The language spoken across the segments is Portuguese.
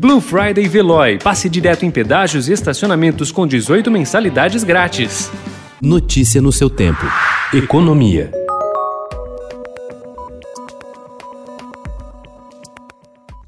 Blue Friday Veloy. Passe direto em pedágios e estacionamentos com 18 mensalidades grátis. Notícia no seu tempo. Economia.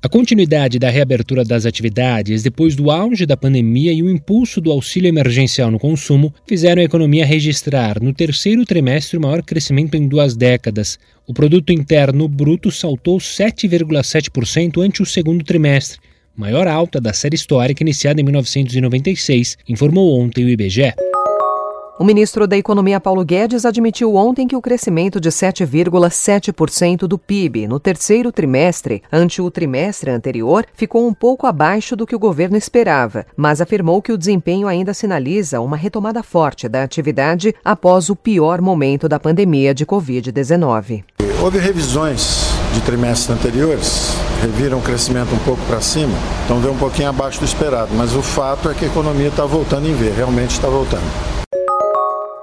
A continuidade da reabertura das atividades depois do auge da pandemia e o impulso do auxílio emergencial no consumo fizeram a economia registrar no terceiro trimestre o maior crescimento em duas décadas. O produto interno bruto saltou 7,7% ante o segundo trimestre, maior alta da série histórica iniciada em 1996, informou ontem o IBGE. O ministro da Economia Paulo Guedes admitiu ontem que o crescimento de 7,7% do PIB no terceiro trimestre, ante o trimestre anterior, ficou um pouco abaixo do que o governo esperava, mas afirmou que o desempenho ainda sinaliza uma retomada forte da atividade após o pior momento da pandemia de Covid-19. Houve revisões de trimestres anteriores, reviram o crescimento um pouco para cima, então veio um pouquinho abaixo do esperado, mas o fato é que a economia está voltando em ver, realmente está voltando.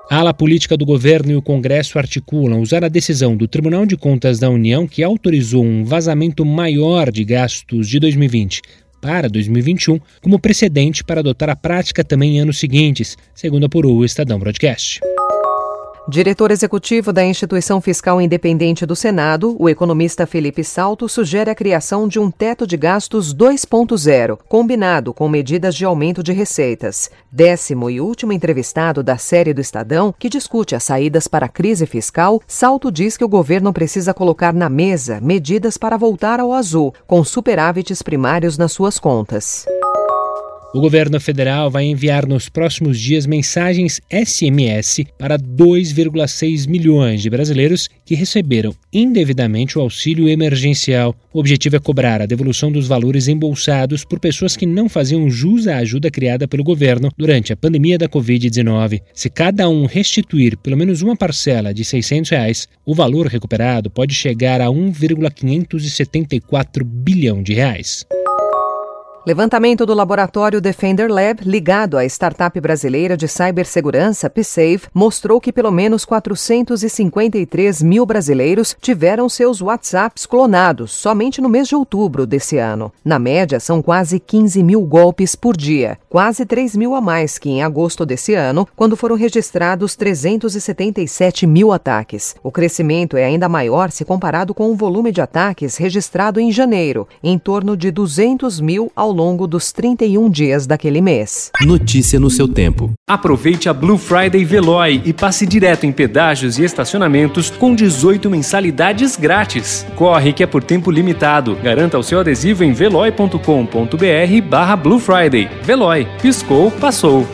A ala política do governo e o Congresso articulam usar a decisão do Tribunal de Contas da União, que autorizou um vazamento maior de gastos de 2020 para 2021, como precedente para adotar a prática também em anos seguintes, segundo apurou o Estadão Broadcast. Diretor executivo da Instituição Fiscal Independente do Senado, o economista Felipe Salto sugere a criação de um teto de gastos 2.0, combinado com medidas de aumento de receitas. Décimo e último entrevistado da série do Estadão, que discute as saídas para a crise fiscal, Salto diz que o governo precisa colocar na mesa medidas para voltar ao azul, com superávites primários nas suas contas. O governo federal vai enviar nos próximos dias mensagens SMS para 2,6 milhões de brasileiros que receberam indevidamente o auxílio emergencial. O objetivo é cobrar a devolução dos valores embolsados por pessoas que não faziam jus à ajuda criada pelo governo durante a pandemia da Covid-19. Se cada um restituir pelo menos uma parcela de 600 reais, o valor recuperado pode chegar a 1,574 bilhão de reais. Levantamento do laboratório Defender Lab, ligado à startup brasileira de cibersegurança PSAFE, mostrou que pelo menos 453 mil brasileiros tiveram seus WhatsApps clonados somente no mês de outubro desse ano. Na média, são quase 15 mil golpes por dia, quase 3 mil a mais que em agosto desse ano, quando foram registrados 377 mil ataques. O crescimento é ainda maior se comparado com o volume de ataques registrado em janeiro, em torno de 200 mil ao longo dos 31 dias daquele mês. Notícia no seu tempo. Aproveite a Blue Friday Veloy e passe direto em pedágios e estacionamentos com 18 mensalidades grátis. Corre que é por tempo limitado. Garanta o seu adesivo em veloy.com.br barra Blue Friday. Veloy. Piscou, passou.